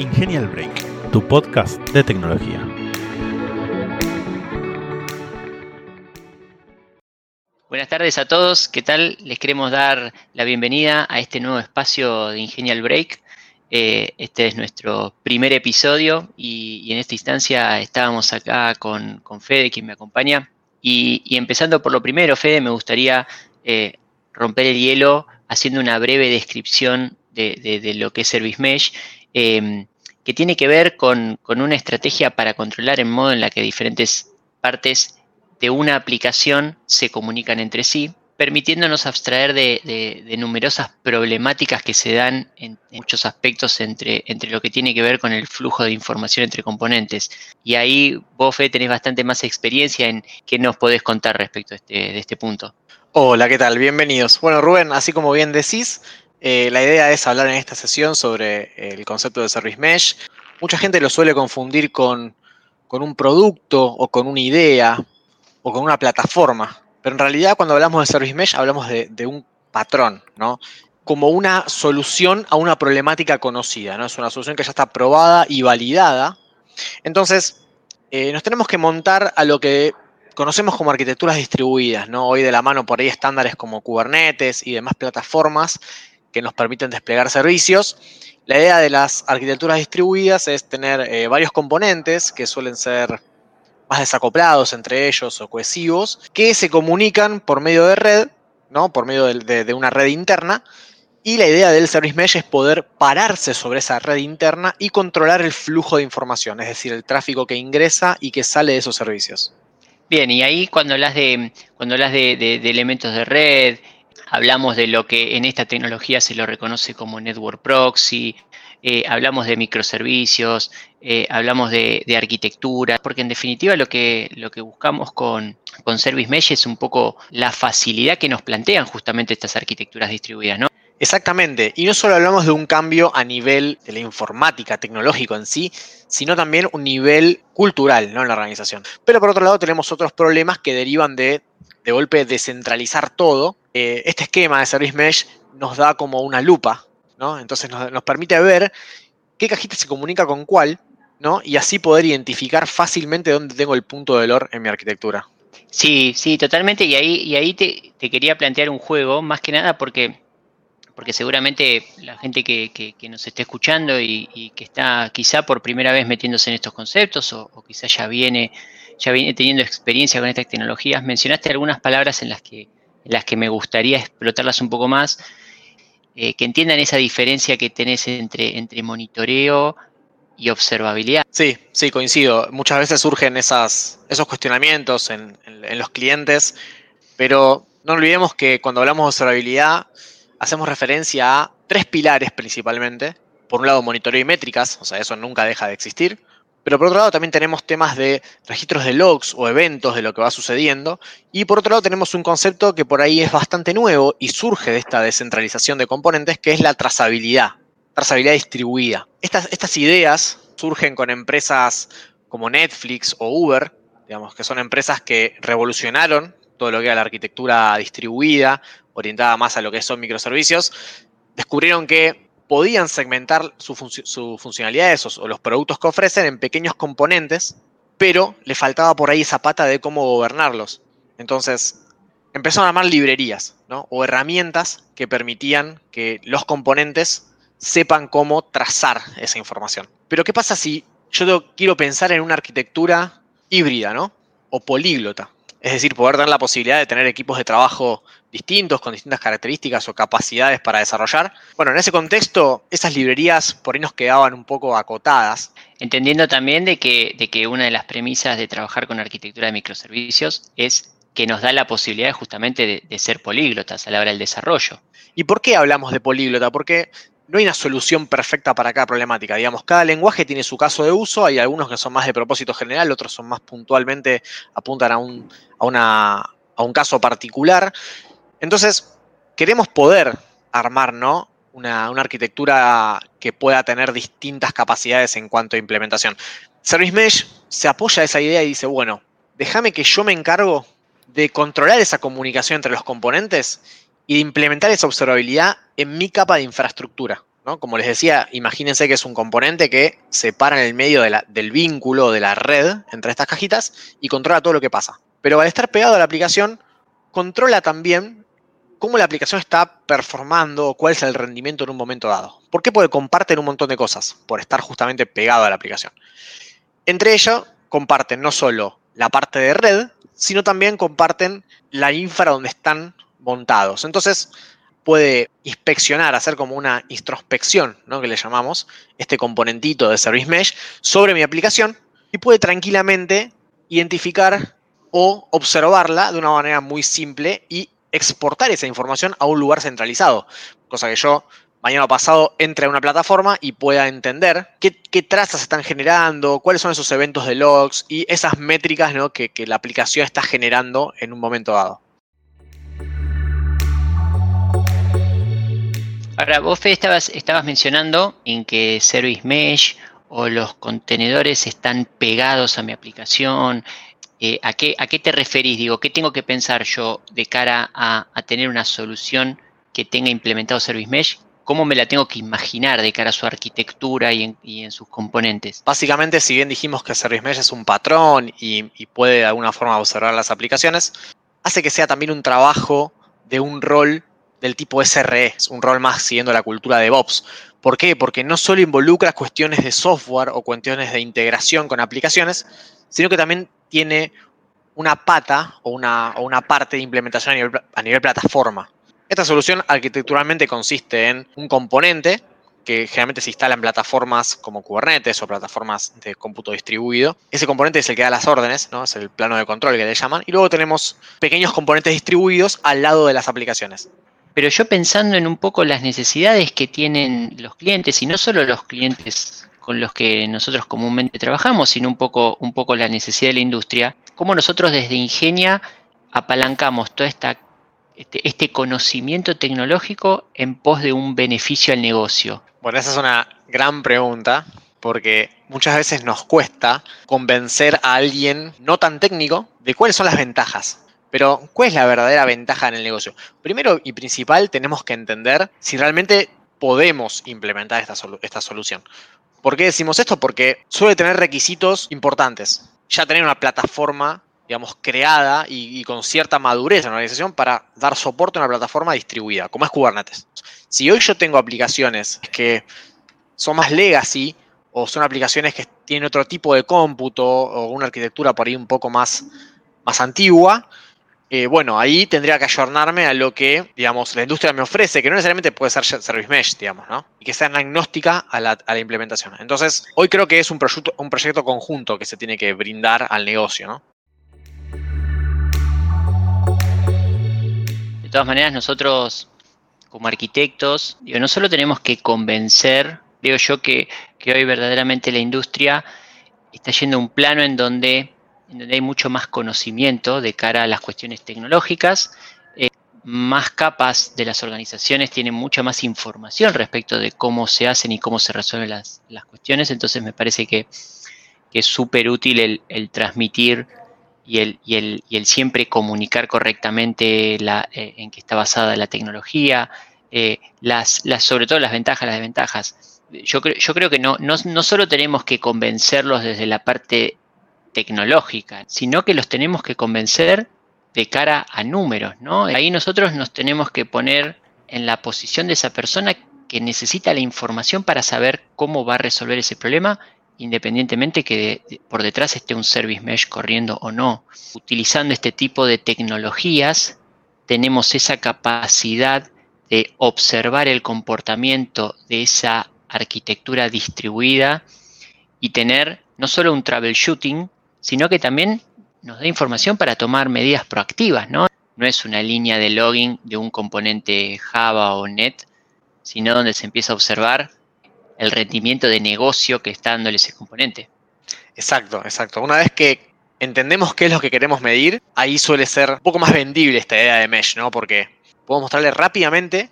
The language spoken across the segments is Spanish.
Ingenial Break, tu podcast de tecnología. Buenas tardes a todos, ¿qué tal? Les queremos dar la bienvenida a este nuevo espacio de Ingenial Break. Eh, este es nuestro primer episodio y, en esta instancia estábamos acá con, Fede, quien me acompaña. Y, empezando por lo primero, Fede, me gustaría eh, romper el hielo haciendo una breve descripción de, lo que es Service Mesh. Em, que tiene que ver con, una estrategia para controlar el modo en la que diferentes partes de una aplicación se comunican entre sí, permitiéndonos abstraer de, numerosas problemáticas que se dan en, muchos aspectos entre, entre, lo que tiene que ver con el flujo de información entre componentes. Y ahí vos, Fe, tenés bastante más experiencia en qué nos podés contar respecto este, de este punto. Hola, ¿qué tal? Bienvenidos. Bueno, Rubén, así como bien decís, eh, la idea es hablar en esta sesión sobre el concepto de Service Mesh. Mucha gente lo suele confundir con, un producto o con una idea o con una plataforma, pero en realidad cuando hablamos de Service Mesh hablamos de, un patrón, ¿no? Como una solución a una problemática conocida, ¿no? Es una solución que ya está probada y validada. Entonces, eh, nos tenemos que montar a lo que conocemos como arquitecturas distribuidas, ¿no? Hoy de la mano por ahí estándares como Kubernetes y demás plataformas que nos permiten desplegar servicios. La idea de las arquitecturas distribuidas es tener eh, varios componentes que suelen ser más desacoplados entre ellos o cohesivos, que se comunican por medio de red, ¿no? por medio de, una red interna, y la idea del Service Mesh es poder pararse sobre esa red interna y controlar el flujo de información, es decir, el tráfico que ingresa y que sale de esos servicios. Bien, y ahí cuando hablas de, cuando hablas de elementos de red, hablamos de lo que en esta tecnología se lo reconoce como network proxy, eh, hablamos de microservicios, eh, hablamos de, arquitectura, porque en definitiva lo que, lo que buscamos con, con Service Mesh es un poco la facilidad que nos plantean justamente estas arquitecturas distribuidas, ¿no? Exactamente, y no solo hablamos de un cambio a nivel de la informática, tecnológico en sí, sino también un nivel cultural ¿no? en la organización. Pero por otro lado tenemos otros problemas que derivan de, de golpe, descentralizar todo eh, este esquema de Service Mesh nos da como una lupa, ¿no? Entonces nos, permite ver qué cajita se comunica con cuál, ¿no? Y así poder identificar fácilmente dónde tengo el punto de dolor en mi arquitectura. Sí, sí, totalmente. Y ahí, y ahí te, quería plantear un juego, más que nada porque, porque seguramente la gente que, nos esté escuchando y, que está quizá por primera vez metiéndose en estos conceptos o, o quizá ya viene, ya viene teniendo experiencia con estas tecnologías, mencionaste algunas palabras en las que las que me gustaría explotarlas un poco más, eh, que entiendan esa diferencia que tenés entre, entre monitoreo y observabilidad. Sí, sí, coincido. Muchas veces surgen esos cuestionamientos en, los clientes, pero no olvidemos que cuando hablamos de observabilidad hacemos referencia a tres pilares principalmente. Por un lado, monitoreo y métricas, o sea, eso nunca deja de existir. Pero por otro lado también tenemos temas de registros de logs o eventos de lo que va sucediendo. Y por otro lado tenemos un concepto que por ahí es bastante nuevo y surge de esta descentralización de componentes, que es la trazabilidad, trazabilidad distribuida. Estas, estas ideas surgen con empresas como Netflix o Uber, digamos, que son empresas que revolucionaron todo lo que era la arquitectura distribuida, orientada más a lo que son microservicios, descubrieron que podían segmentar sus su funcionalidades o, los productos que ofrecen en pequeños componentes, pero le faltaba por ahí esa pata de cómo gobernarlos. Entonces, empezaron a armar librerías o herramientas que permitían que los componentes sepan cómo trazar esa información. Pero ¿qué pasa si yo quiero pensar en una arquitectura híbrida ¿no? o políglota? Es decir, poder tener la posibilidad de tener equipos de trabajo distintos, con distintas características o capacidades para desarrollar. Bueno, en ese contexto, esas librerías por ahí nos quedaban un poco acotadas. Entendiendo también de que, de que una de las premisas de trabajar con arquitectura de microservicios es que nos da la posibilidad justamente de, de ser políglotas a la hora del desarrollo. ¿Y por qué hablamos de políglota? Porque no hay una solución perfecta para cada problemática. Digamos, cada lenguaje tiene su caso de uso, hay algunos que son más de propósito general, otros son más puntualmente, apuntan a un, a a un caso particular. Entonces, queremos poder armar ¿no? una, arquitectura que pueda tener distintas capacidades en cuanto a implementación. Service Mesh se apoya a esa idea y dice, bueno, déjame que yo me encargo de controlar esa comunicación entre los componentes y de implementar esa observabilidad en mi capa de infraestructura. Como les decía, imagínense que es un componente que se para en el medio del vínculo de la red entre estas cajitas y controla todo lo que pasa. Pero al estar pegado a la aplicación, controla también cómo la aplicación está performando cuál es el rendimiento en un momento dado. ¿Por qué? Porque comparten un montón de cosas por estar justamente pegado a la aplicación. Entre ellos, comparten no solo la parte de red, sino también comparten la infra donde están montados. Entonces, puede inspeccionar, hacer como una introspección, ¿no? que le llamamos, este componentito de Service Mesh sobre mi aplicación y puede tranquilamente identificar o observarla de una manera muy simple y exportar esa información a un lugar centralizado. Cosa que yo mañana pasado entre a una plataforma y pueda entender qué, trazas están generando, cuáles son esos eventos de logs y esas métricas que, que la aplicación está generando en un momento dado. Ahora, vos, estabas mencionando en que Service Mesh o los contenedores están pegados a mi aplicación. Eh, ¿a, qué, ¿A qué te referís? Digo, ¿qué tengo que pensar yo de cara a, tener una solución que tenga implementado Service Mesh? ¿Cómo me la tengo que imaginar de cara a su arquitectura y en, sus componentes? Básicamente, si bien dijimos que Service Mesh es un patrón y, puede de alguna forma observar las aplicaciones, hace que sea también un trabajo de un rol del tipo SRE, un rol más siguiendo la cultura de DevOps. ¿Por qué? Porque no solo involucra cuestiones de software o cuestiones de integración con aplicaciones, sino que también tiene una pata o una, una parte de implementación a nivel, plataforma. Esta solución arquitecturalmente consiste en un componente que generalmente se instala en plataformas como Kubernetes o plataformas de cómputo distribuido. Ese componente es el que da las órdenes, ¿no? es el plano de control que le llaman. Y luego tenemos pequeños componentes distribuidos al lado de las aplicaciones. Pero yo pensando en un poco las necesidades que tienen los clientes, y no solo los clientes con los que nosotros comúnmente trabajamos, sino un poco, un poco la necesidad de la industria, cómo nosotros desde Ingenia apalancamos todo esta, este, este conocimiento tecnológico en pos de un beneficio al negocio. Bueno, esa es una gran pregunta, porque muchas veces nos cuesta convencer a alguien no tan técnico de cuáles son las ventajas. Pero, ¿cuál es la verdadera ventaja en el negocio? Primero y principal, tenemos que entender si realmente podemos implementar esta, solución. ¿Por qué decimos esto? Porque suele tener requisitos importantes. Ya tener una plataforma, digamos, creada y, con cierta madurez en la organización para dar soporte a una plataforma distribuida, como es Kubernetes. Si hoy yo tengo aplicaciones que son más legacy o son aplicaciones que tienen otro tipo de cómputo o una arquitectura por ahí un poco más, más antigua, eh, bueno, ahí tendría que ayornarme a lo que, digamos, la industria me ofrece, que no necesariamente puede ser Service Mesh, digamos, ¿no? Y que sea agnóstica a la, implementación. Entonces, hoy creo que es un proyecto, un proyecto conjunto que se tiene que brindar al negocio, ¿no? De todas maneras, nosotros, como arquitectos, digo, no solo tenemos que convencer, digo yo, que, que hoy verdaderamente la industria está yendo a un plano en donde donde hay mucho más conocimiento de cara a las cuestiones tecnológicas, eh, más capas de las organizaciones tienen mucha más información respecto de cómo se hacen y cómo se resuelven las, cuestiones, entonces me parece que, es súper útil el, transmitir y el, el, siempre comunicar correctamente eh, en qué está basada la tecnología, eh, las, las, sobre todo las ventajas, las desventajas. Yo, yo creo que no, no, no solo tenemos que convencerlos desde la parte tecnológica, sino que los tenemos que convencer de cara a números, ¿no? Ahí nosotros nos tenemos que poner en la posición de esa persona que necesita la información para saber cómo va a resolver ese problema, independientemente que por detrás esté un service mesh corriendo o no. Utilizando este tipo de tecnologías, tenemos esa capacidad de observar el comportamiento de esa arquitectura distribuida y tener no solo un troubleshooting, sino que también nos da información para tomar medidas proactivas, ¿no? No es una línea de login de un componente Java o Net, sino donde se empieza a observar el rendimiento de negocio que está dándole ese componente. Exacto, exacto. Una vez que entendemos qué es lo que queremos medir, ahí suele ser un poco más vendible esta idea de mesh, ¿no? Porque podemos mostrarle rápidamente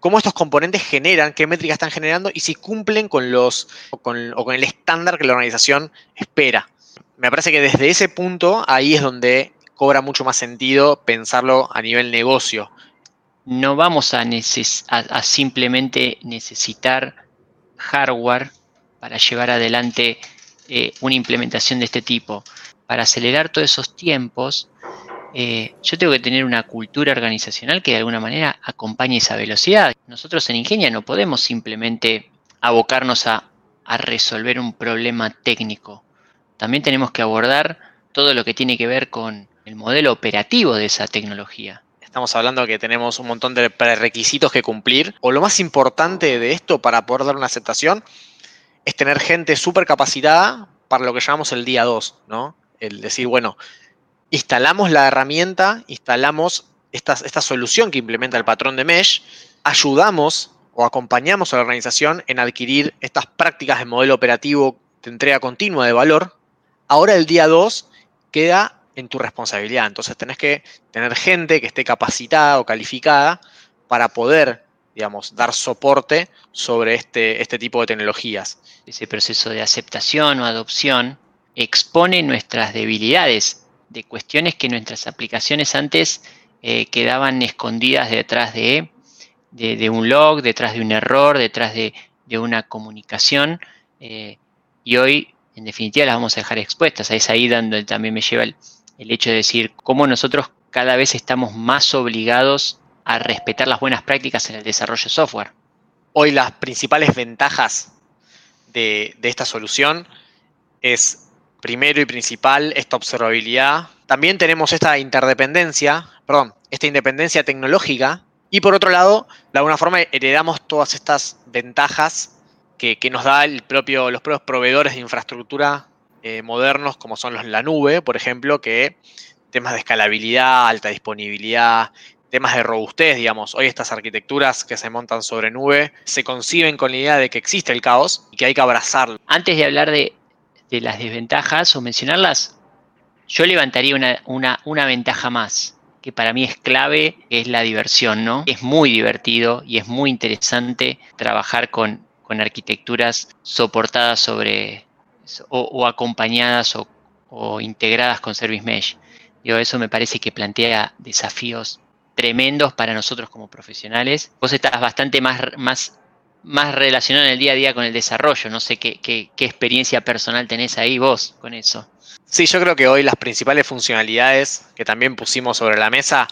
cómo estos componentes generan, qué métricas están generando y si cumplen con los o con el estándar que la organización espera me parece que desde ese punto ahí es donde cobra mucho más sentido pensarlo a nivel negocio. no vamos a, simplemente necesitar hardware para llevar adelante eh, una implementación de este tipo. Para acelerar todos esos tiempos, eh, yo tengo que tener una cultura organizacional que de alguna manera acompañe esa velocidad. Nosotros en Ingenia no podemos simplemente abocarnos a resolver un problema técnico. También tenemos que abordar todo lo que tiene que ver con el modelo operativo de esa tecnología. Estamos hablando que tenemos un montón de prerequisitos que cumplir. O lo más importante de esto para poder dar una aceptación es tener gente súper capacitada para lo que llamamos el día 2, ¿no? El decir, bueno, instalamos la herramienta, instalamos esta, esta solución que implementa el patrón de Mesh, ayudamos o acompañamos a la organización en adquirir estas prácticas de modelo operativo de entrega continua de valor. Ahora el día 2 queda en tu responsabilidad. Entonces tenés que tener gente que esté capacitada o calificada para poder, digamos, dar soporte sobre este, este tipo de tecnologías. Ese proceso de aceptación o adopción expone nuestras debilidades de cuestiones que nuestras aplicaciones antes eh, quedaban escondidas detrás de, de, un log, detrás de un error, detrás de, una comunicación. Eh, y hoy, en definitiva, las vamos a dejar expuestas. Es ahí donde también me lleva el, hecho de decir cómo nosotros cada vez estamos más obligados a respetar las buenas prácticas en el desarrollo de software. Hoy las principales ventajas de, esta solución es, primero y principal, esta observabilidad. También tenemos esta interdependencia, perdón, esta independencia tecnológica. Y por otro lado, de alguna forma heredamos todas estas ventajas que, nos da el propio, los propios proveedores de infraestructura eh, modernos como son los, la nube, por ejemplo, que temas de escalabilidad, alta disponibilidad, temas de robustez, digamos. Hoy estas arquitecturas que se montan sobre nube se conciben con la idea de que existe el caos y que hay que abrazarlo. Antes de hablar de, las desventajas o mencionarlas, yo levantaría una, una, ventaja más, que para mí es clave, es la diversión, ¿no? Es muy divertido y es muy interesante trabajar con, con arquitecturas soportadas sobre, o, acompañadas o, integradas con Service Mesh. eso me parece que plantea desafíos tremendos para nosotros como profesionales. Vos estás bastante más, más, relacionado en el día a día con el desarrollo. No sé qué, qué, experiencia personal tenés ahí vos con eso. Sí, yo creo que hoy las principales funcionalidades que también pusimos sobre la mesa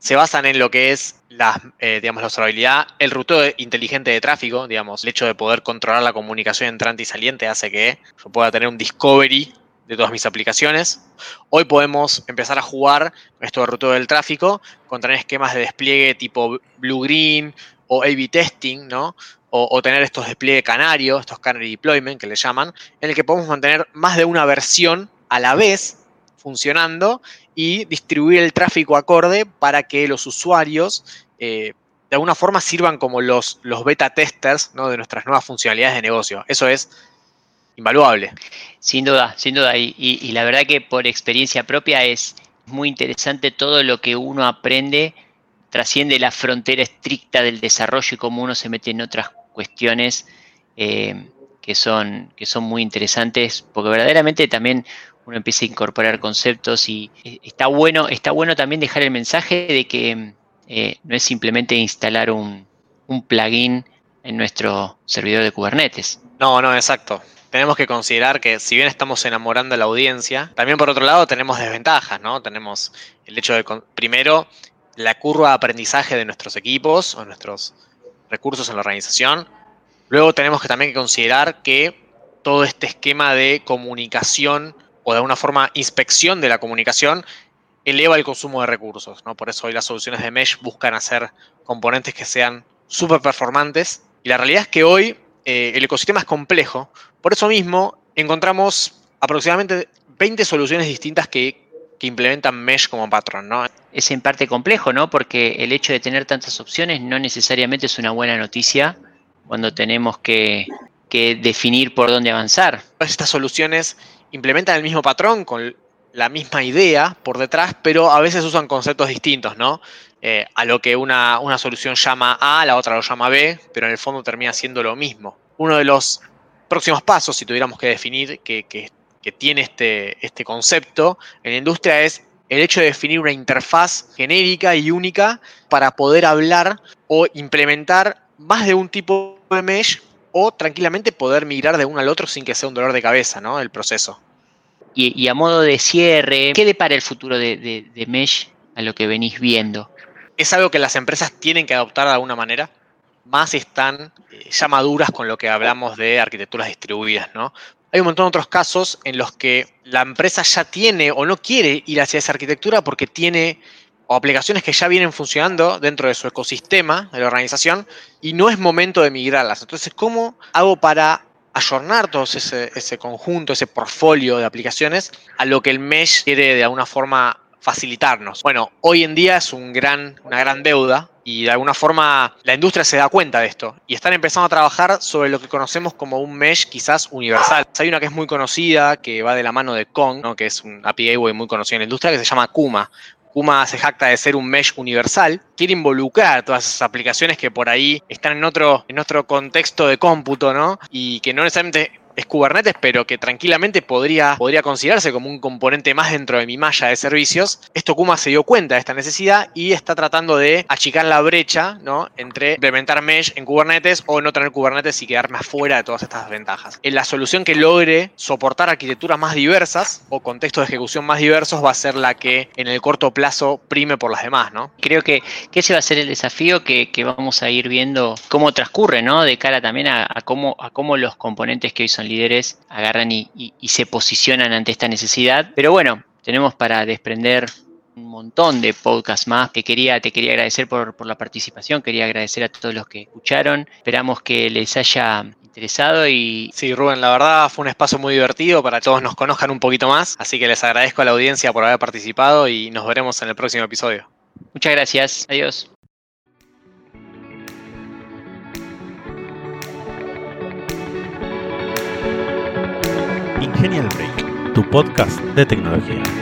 se basan en lo que es la, eh, digamos, la observabilidad, el ruteo inteligente de tráfico, digamos, el hecho de poder controlar la comunicación entrante y saliente hace que yo pueda tener un discovery de todas mis aplicaciones. Hoy podemos empezar a jugar esto de ruteo del tráfico con tener esquemas de despliegue tipo blue-green o A-B testing, ¿no? O, o, tener estos despliegues canarios, estos canary deployment que le llaman, en el que podemos mantener más de una versión a la vez funcionando y distribuir el tráfico acorde para que los usuarios eh, de alguna forma sirvan como los, los beta testers de nuestras nuevas funcionalidades de negocio. Eso es invaluable. Sin duda, sin duda. Y, la verdad que por experiencia propia es muy interesante todo lo que uno aprende, trasciende la frontera estricta del desarrollo y cómo uno se mete en otras cuestiones eh, que, son, que son muy interesantes, porque verdaderamente también uno empieza a incorporar conceptos y eh, está bueno, está bueno también dejar el mensaje de que eh, no es simplemente instalar un, plugin en nuestro servidor de Kubernetes. No, no, exacto. Tenemos que considerar que si bien estamos enamorando a la audiencia, también por otro lado tenemos desventajas, ¿no? Tenemos el hecho de, primero, la curva de aprendizaje de nuestros equipos o nuestros recursos en la organización. Luego tenemos que también considerar que todo este esquema de comunicación o de alguna forma inspección de la comunicación eleva el consumo de recursos. ¿no? Por eso hoy las soluciones de Mesh buscan hacer componentes que sean súper performantes. Y la realidad es que hoy eh, el ecosistema es complejo. Por eso mismo encontramos aproximadamente 20 soluciones distintas que, implementan Mesh como patrón. Es en parte complejo, ¿no? Porque el hecho de tener tantas opciones no necesariamente es una buena noticia cuando tenemos que, que definir por dónde avanzar. Estas soluciones implementan el mismo patrón con la misma idea por detrás, pero a veces usan conceptos distintos, ¿no? Eh, a lo que una, solución llama A, la otra lo llama B, pero en el fondo termina siendo lo mismo. Uno de los próximos pasos, si tuviéramos que definir que, tiene este, este concepto en la industria, es el hecho de definir una interfaz genérica y única para poder hablar o implementar más de un tipo de mesh o tranquilamente poder migrar de uno al otro sin que sea un dolor de cabeza, ¿no? El proceso. Y, a modo de cierre, ¿qué depara el futuro de, Mesh a lo que venís viendo? Es algo que las empresas tienen que adoptar de alguna manera, más están eh, ya maduras con lo que hablamos de arquitecturas distribuidas, ¿no? Hay un montón de otros casos en los que la empresa ya tiene o no quiere ir hacia esa arquitectura porque tiene o aplicaciones que ya vienen funcionando dentro de su ecosistema de la organización y no es momento de migrarlas. Entonces, ¿cómo hago para ayornar todo ese, ese conjunto, ese portfolio de aplicaciones a lo que el mesh quiere de alguna forma facilitarnos? Bueno, hoy en día es una gran deuda y de alguna forma la industria se da cuenta de esto y están empezando a trabajar sobre lo que conocemos como un mesh quizás universal. Hay una que es muy conocida, que va de la mano de Kong, que es un API muy conocido en la industria, que se llama Kuma. Kuma se jacta de ser un mesh universal, quiere involucrar todas esas aplicaciones que por ahí están en otro, en otro contexto de cómputo, ¿no? Y que no necesariamente es Kubernetes, pero que tranquilamente podría, podría considerarse como un componente más dentro de mi malla de servicios. Esto Kuma se dio cuenta de esta necesidad y está tratando de achicar la brecha ¿no? entre implementar Mesh en Kubernetes o no tener Kubernetes y quedarme afuera de todas estas ventajas. En la solución que logre soportar arquitecturas más diversas o contextos de ejecución más diversos va a ser la que en el corto plazo prime por las demás. ¿no? Creo que, ese va a ser el desafío que, vamos a ir viendo cómo transcurre, ¿no? de cara también a, cómo, a cómo los componentes que hoy son líderes agarran y, se posicionan ante esta necesidad. Pero bueno, tenemos para desprender un montón de podcasts más. Te quería, te quería agradecer por, por, la participación, quería agradecer a todos los que escucharon. Esperamos que les haya interesado y... Sí, Rubén, la verdad fue un espacio muy divertido para que todos nos conozcan un poquito más. Así que les agradezco a la audiencia por haber participado y nos veremos en el próximo episodio. Muchas gracias. Adiós. Genial Break, tu podcast de tecnología.